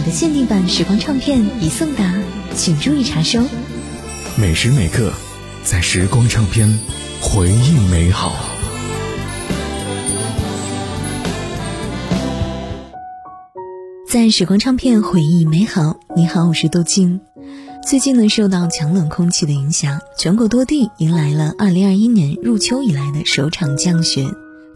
你的限定版时光唱片已送达，请注意查收。每时每刻，在时光唱片，回忆美好。在时光唱片回忆美好。你好，我是杜静。最近呢，受到强冷空气的影响，全国多地迎来了2021年入秋以来的首场降雪。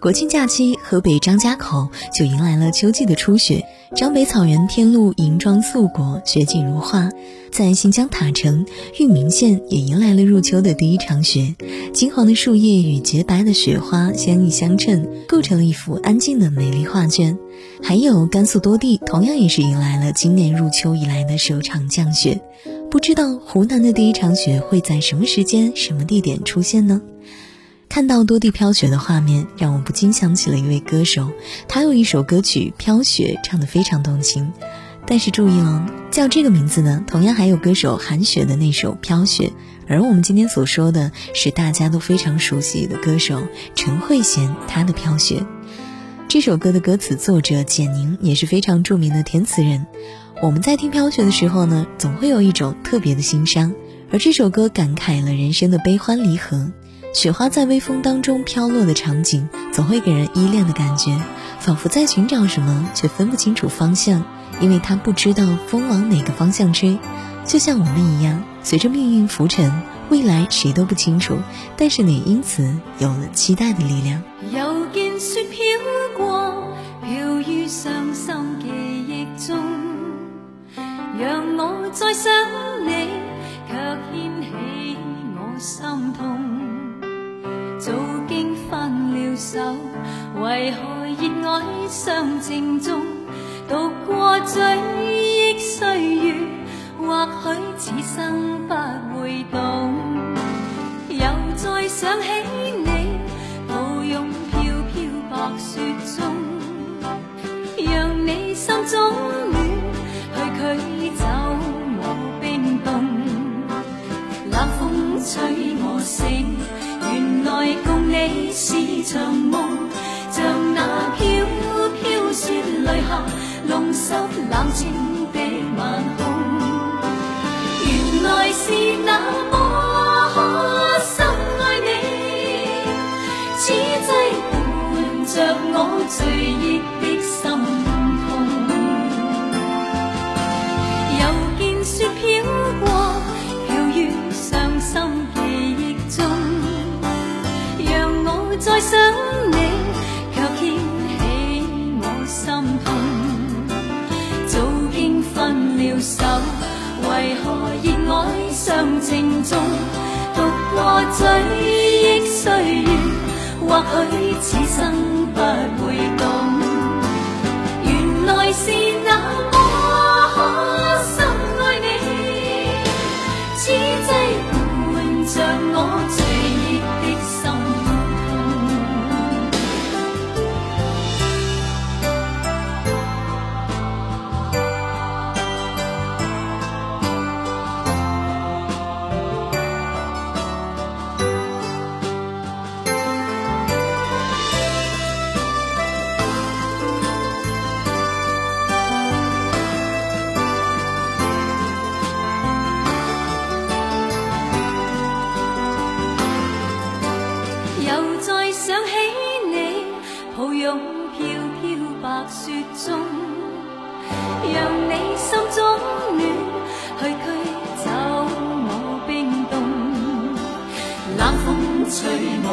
国庆假期，河北张家口就迎来了秋季的初雪，张北草原天路银装素裹，雪景如画。在新疆塔城、玉明县也迎来了入秋的第一场雪，金黄的树叶与洁白的雪花相映相衬，构成了一幅安静的美丽画卷。还有甘肃多地同样也是迎来了今年入秋以来的首场降雪，不知道湖南的第一场雪会在什么时间、什么地点出现呢？看到多地飘雪的画面，让我不禁想起了一位歌手，他有一首歌曲《飘雪》，唱得非常动情。但是注意哦，叫这个名字呢，同样还有歌手韩雪的那首《飘雪》，而我们今天所说的是大家都非常熟悉的歌手陈慧娴，她的《飘雪》。这首歌的歌词作者简宁也是非常著名的填词人。我们在听《飘雪》的时候呢，总会有一种特别的心伤，而这首歌感慨了人生的悲欢离合。雪花在微风当中飘落的场景，总会给人依恋的感觉，仿佛在寻找什么，却分不清楚方向。因为他不知道风往哪个方向吹，就像我们一样，随着命运浮沉，未来谁都不清楚，但是你因此有了期待的力量。又见雪飘过，飘于伤心记忆中，让我再想你，相正中？度过追忆岁月，或许此生不会懂。又再想起你，抱拥飘飘白雪中，让你心中暖，去驱走我冰冻。冷风吹我醒，原来共你是场雪泪下。弄湿冷清的晚空，原来是那么深爱你，此际伴着我最热的心痛。又见雪飘过，飘于伤心记忆中，让我再想你。手，为何热爱尚情重，独过追忆岁月，或许此生不会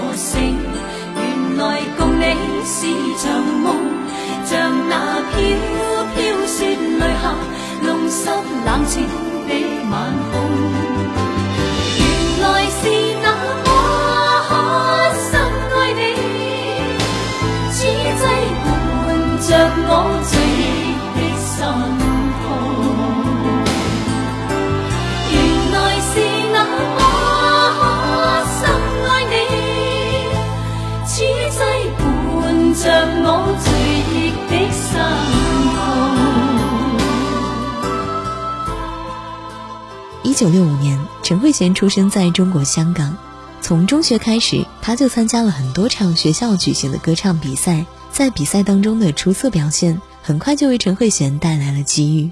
我醒，原来共你是场梦，像那飘飘雪泪下，弄湿冷清九六五年，陈慧娴出生在中国香港。从中学开始，她就参加了很多场学校举行的歌唱比赛。在比赛当中的出色表现，很快就为陈慧娴带来了机遇。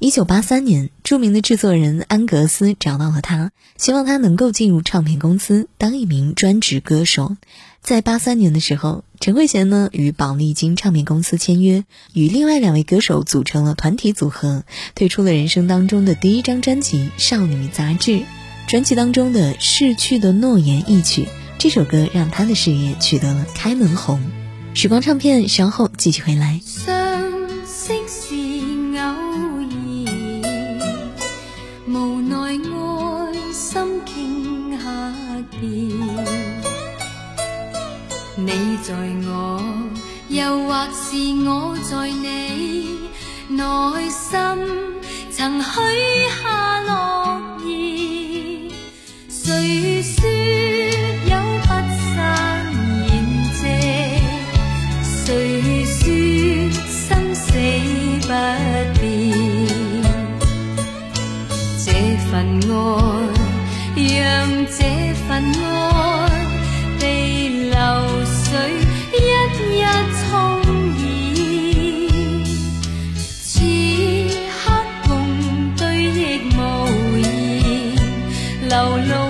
一九八三年，著名的制作人安格斯找到了他，希望他能够进入唱片公司当一名专职歌手。在八三年的时候，陈慧娴呢与宝丽金唱片公司签约，与另外两位歌手组成了团体组合，推出了人生当中的第一张专辑《少女杂志》。专辑当中的《逝去的诺言》一曲，这首歌让她的事业取得了开门红。时光唱片稍后继续回来。又或是我在你内心，曾许下诺言。谁说有不散筵席？谁说生死不变？这份爱，让这份爱。望你。